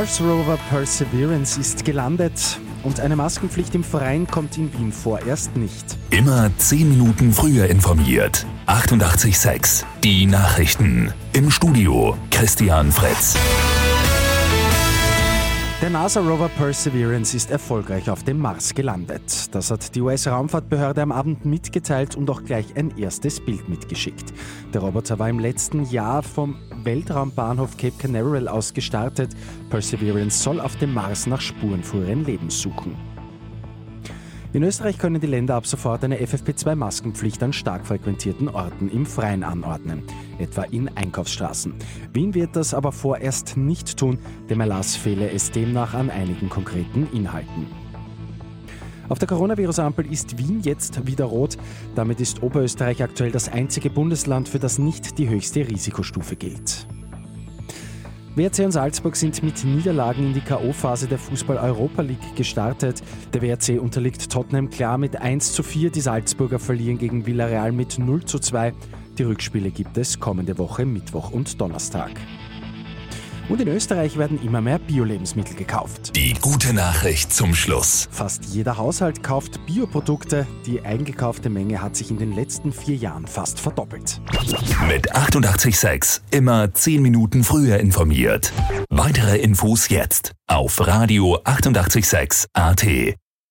Mars Rover Perseverance ist gelandet und eine Maskenpflicht im Freien kommt in Wien vorerst nicht. Immer 10 Minuten früher informiert. 88.6 Die Nachrichten. Im Studio Christian Fretz. Der NASA-Rover Perseverance ist erfolgreich auf dem Mars gelandet. Das hat die US-Raumfahrtbehörde am Abend mitgeteilt und auch gleich ein erstes Bild mitgeschickt. Der Roboter war im letzten Jahr vom Weltraumbahnhof Cape Canaveral aus gestartet. Perseverance soll auf dem Mars nach Spuren früheren Lebens suchen. In Österreich können die Länder ab sofort eine FFP2-Maskenpflicht an stark frequentierten Orten im Freien anordnen, etwa in Einkaufsstraßen. Wien wird das aber vorerst nicht tun, dem Erlass fehle es demnach an einigen konkreten Inhalten. Auf der Coronavirus-Ampel ist Wien jetzt wieder rot. Damit ist Oberösterreich aktuell das einzige Bundesland, für das nicht die höchste Risikostufe gilt. WRC und Salzburg sind mit Niederlagen in die K.O.-Phase der Fußball-Europa League gestartet. Der WRC unterliegt Tottenham klar mit 1 zu 4. Die Salzburger verlieren gegen Villarreal mit 0 zu 2. Die Rückspiele gibt es kommende Woche Mittwoch und Donnerstag. Und in Österreich werden immer mehr Bio-Lebensmittel gekauft. Die gute Nachricht zum Schluss. Fast jeder Haushalt kauft Bioprodukte. Die eingekaufte Menge hat sich in den letzten vier Jahren fast verdoppelt. Mit 886 immer 10 Minuten früher informiert. Weitere Infos jetzt auf Radio 886 AT.